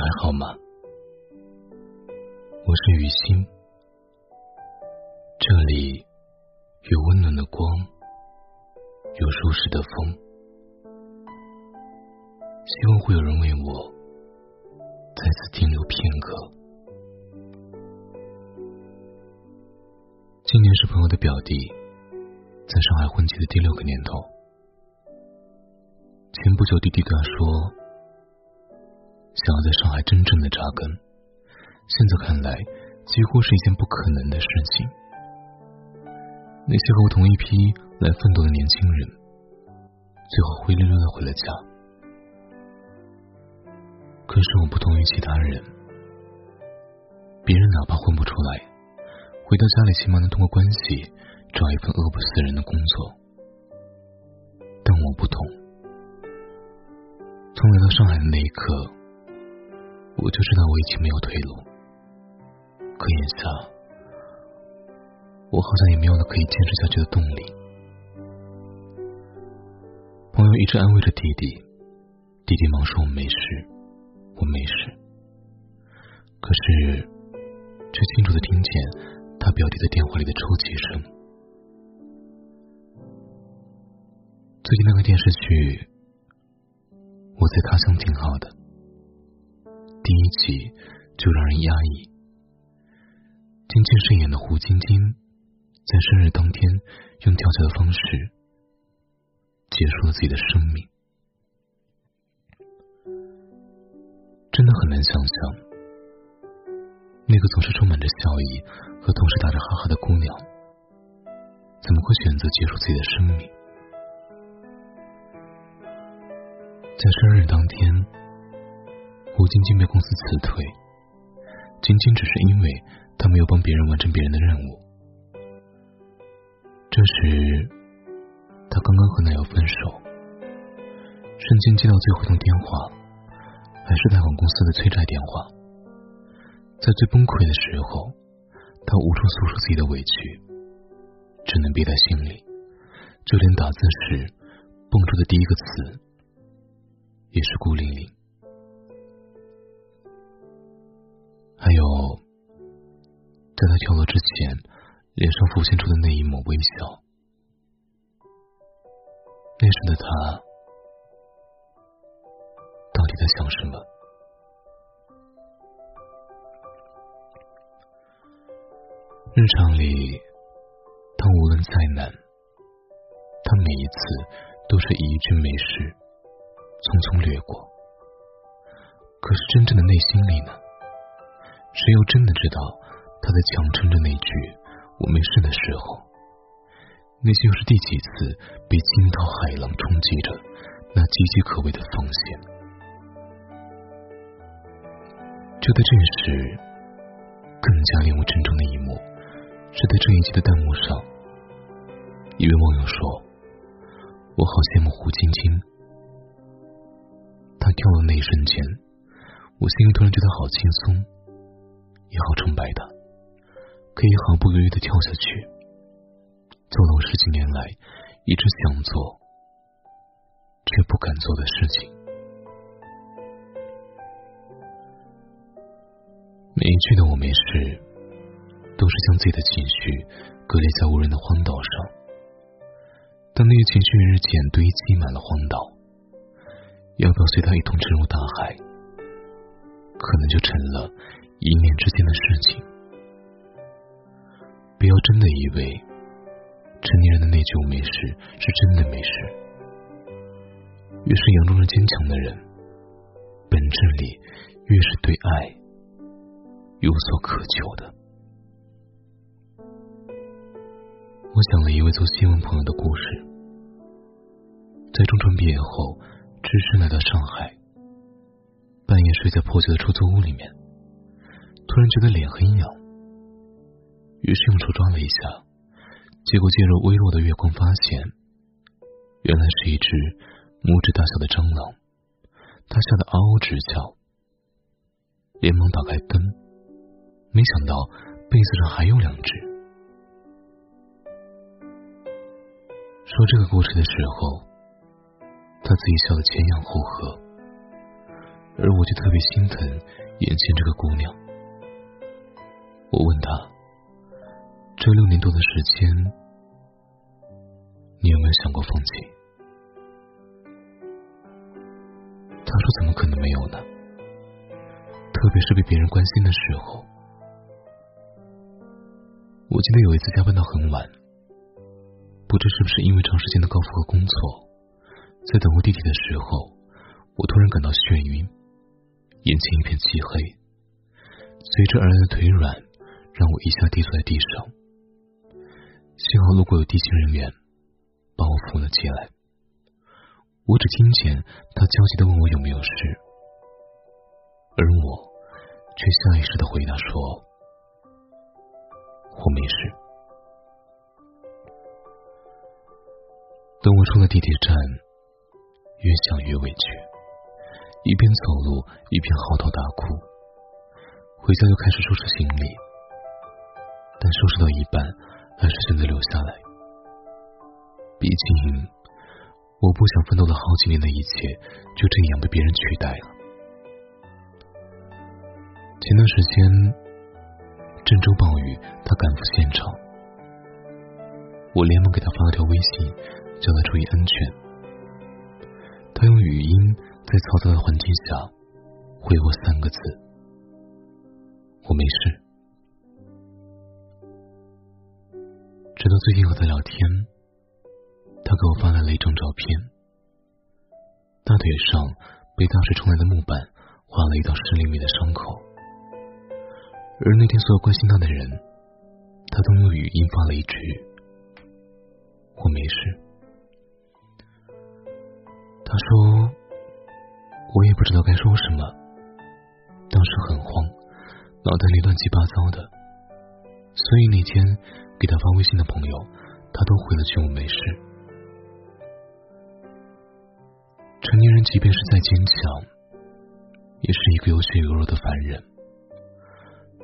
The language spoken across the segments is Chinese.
还好吗？我是雨欣，这里有温暖的光，有舒适的风，希望会有人为我在此停留片刻。今年是朋友的表弟在上海混迹的第六个年头，前不久弟弟对他说。想要在上海真正的扎根，现在看来几乎是一件不可能的事情。那些和我同一批来奋斗的年轻人，最后灰溜溜的回了家。可是我不同于其他人，别人哪怕混不出来，回到家里起码能通过关系找一份饿不死人的工作。但我不同，从来到上海的那一刻。我就知道我已经没有退路，可眼下，我好像也没有了可以坚持下去的动力。朋友一直安慰着弟弟，弟弟忙说我没事，我没事。可是，却清楚的听见他表弟在电话里的抽泣声。最近那个电视剧，我在他乡挺好的。第一集就让人压抑。金靖饰演的胡晶晶，在生日当天用跳脚的方式结束了自己的生命，真的很难想象，那个总是充满着笑意和同时打着哈哈的姑娘，怎么会选择结束自己的生命？在生日当天。吴晶晶被公司辞退，仅仅只是因为她没有帮别人完成别人的任务。这时，她刚刚和男友分手，瞬间接到最后一通电话，还是贷款公司的催债电话。在最崩溃的时候，她无处诉说自己的委屈，只能憋在心里，就连打字时蹦出的第一个词，也是孤零零。还有，在他跳楼之前，脸上浮现出的那一抹微笑。那时的他，到底在想什么？日常里，他无论再难，他每一次都是一句没事，匆匆掠过。可是真正的内心里呢？谁又真的知道他在强撑着那句“我没事”的时候，那些又是第几次被惊涛骇浪冲击着那岌岌可危的防线？就在这时，更加令我沉重的一幕，是在这一集的弹幕上，一位网友说：“我好羡慕胡晶晶，她跳的那一瞬间，我心里突然觉得好轻松。”也好崇拜他，可以毫不犹豫的跳下去，做了我十几年来一直想做却不敢做的事情。每一句的我没事，都是将自己的情绪隔离在无人的荒岛上。当那些情绪日渐堆积满了荒岛，要不要随他一同沉入大海，可能就成了。一念之间的事情，不要真的以为成年人的内疚没事是真的没事。越是佯装着坚强的人，本质里越是对爱有所渴求的。我讲了一位做新闻朋友的故事，在中专毕业后，只身来到上海，半夜睡在破旧的出租屋里面。突然觉得脸很痒，于是用手抓了一下，结果借着微弱的月光，发现原来是一只拇指大小的蟑螂，它吓得嗷嗷直叫，连忙打开灯，没想到被子上还有两只。说这个故事的时候，他自己笑得前仰后合，而我就特别心疼眼前这个姑娘。我问他：“这六年多的时间，你有没有想过放弃？”他说：“怎么可能没有呢？特别是被别人关心的时候。”我记得有一次加班到很晚，不知是不是因为长时间的高负荷工作，在等候地铁的时候，我突然感到眩晕，眼前一片漆黑，随之而来的腿软让我一下跌坐在地上。幸好路过有地勤人员，把我扶了起来。我只听见他焦急的问我有没有事，而我却下意识的回答说。我没事。等我出了地铁站，越想越委屈，一边走路一边嚎啕大哭。回家就开始收拾行李，但收拾到一半，还是选择留下来。毕竟，我不想奋斗了好几年的一切就这样被别人取代了。前段时间。郑州暴雨，他赶赴现场，我连忙给他发了条微信，叫他注意安全。他用语音在嘈杂的环境下回我三个字：“我没事。”直到最近和他聊天，他给我发来了一张照片，大腿上被大水冲来的木板划了一道十厘米的伤口。而那天，所有关心他的人，他都用语音发了一句：“我没事。”他说：“我也不知道该说什么，当时很慌，脑袋里乱七八糟的，所以那天给他发微信的朋友，他都回了句我没事。”成年人即便是再坚强，也是一个有血有肉的凡人。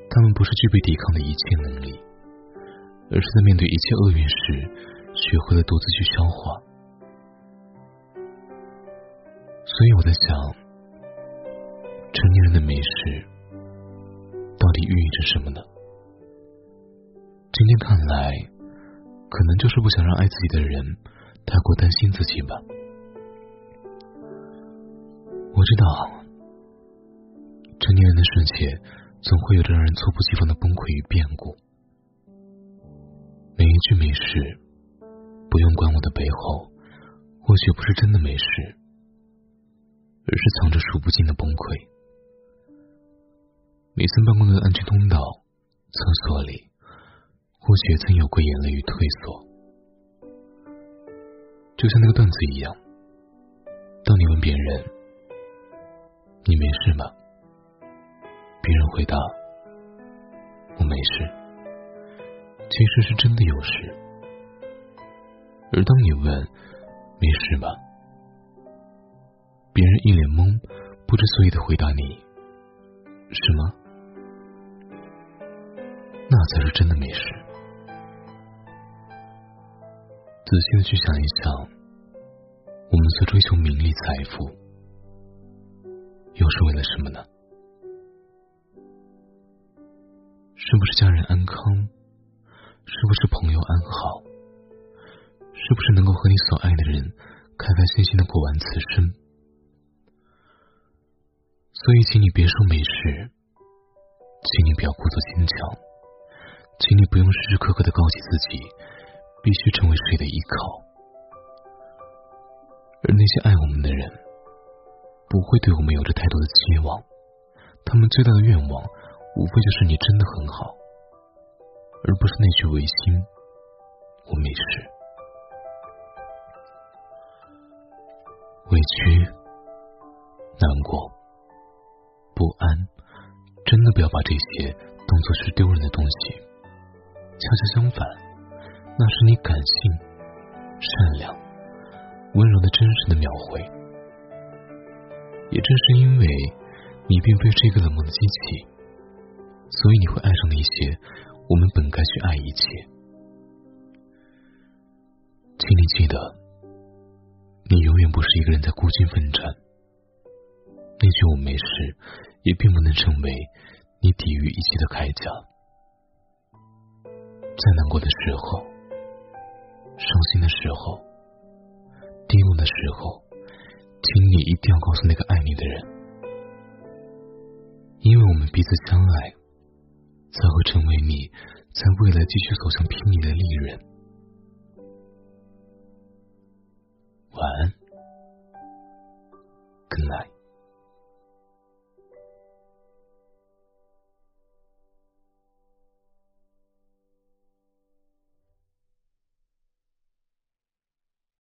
他们不是具备抵抗的一切能力，而是在面对一切厄运时，学会了独自去消化。所以我在想，成年人的没事，到底寓意着什么呢？今天看来，可能就是不想让爱自己的人太过担心自己吧。我知道，成年人的世界。总会有着让人猝不及防的崩溃与变故。每一句没事，不用管我的背后，或许不是真的没事，而是藏着数不尽的崩溃。每次办公楼的安全通道、厕所里，或许也曾有过眼泪与退缩。就像那个段子一样，当你问别人：“你没事吗？”别人回答：“我没事。”其实是真的有事。而当你问“没事吧”，别人一脸懵，不知所以的回答你：“是吗？”那才是真的没事。仔细的去想一想，我们所追求名利财富，又是为了什么呢？是不是家人安康？是不是朋友安好？是不是能够和你所爱的人开开心心的过完此生？所以，请你别说没事，请你不要故作坚强，请你不用时时刻刻的告诫自己必须成为谁的依靠。而那些爱我们的人，不会对我们有着太多的期望，他们最大的愿望。无非就是你真的很好，而不是那句违心“我没事”。委屈、难过、不安，真的不要把这些当做是丢人的东西。恰恰相反，那是你感性、善良、温柔的真实的描绘。也正是因为你并非这个冷漠的机器。所以你会爱上那些我们本该去爱一切，请你记得，你永远不是一个人在孤军奋战，那句“我没事”也并不能成为你抵御一切的铠甲。再难过的时候，伤心的时候，低落的时候，请你一定要告诉那个爱你的人，因为我们彼此相爱，才会成为你在未来继续走向拼命的利刃。晚安，Good night。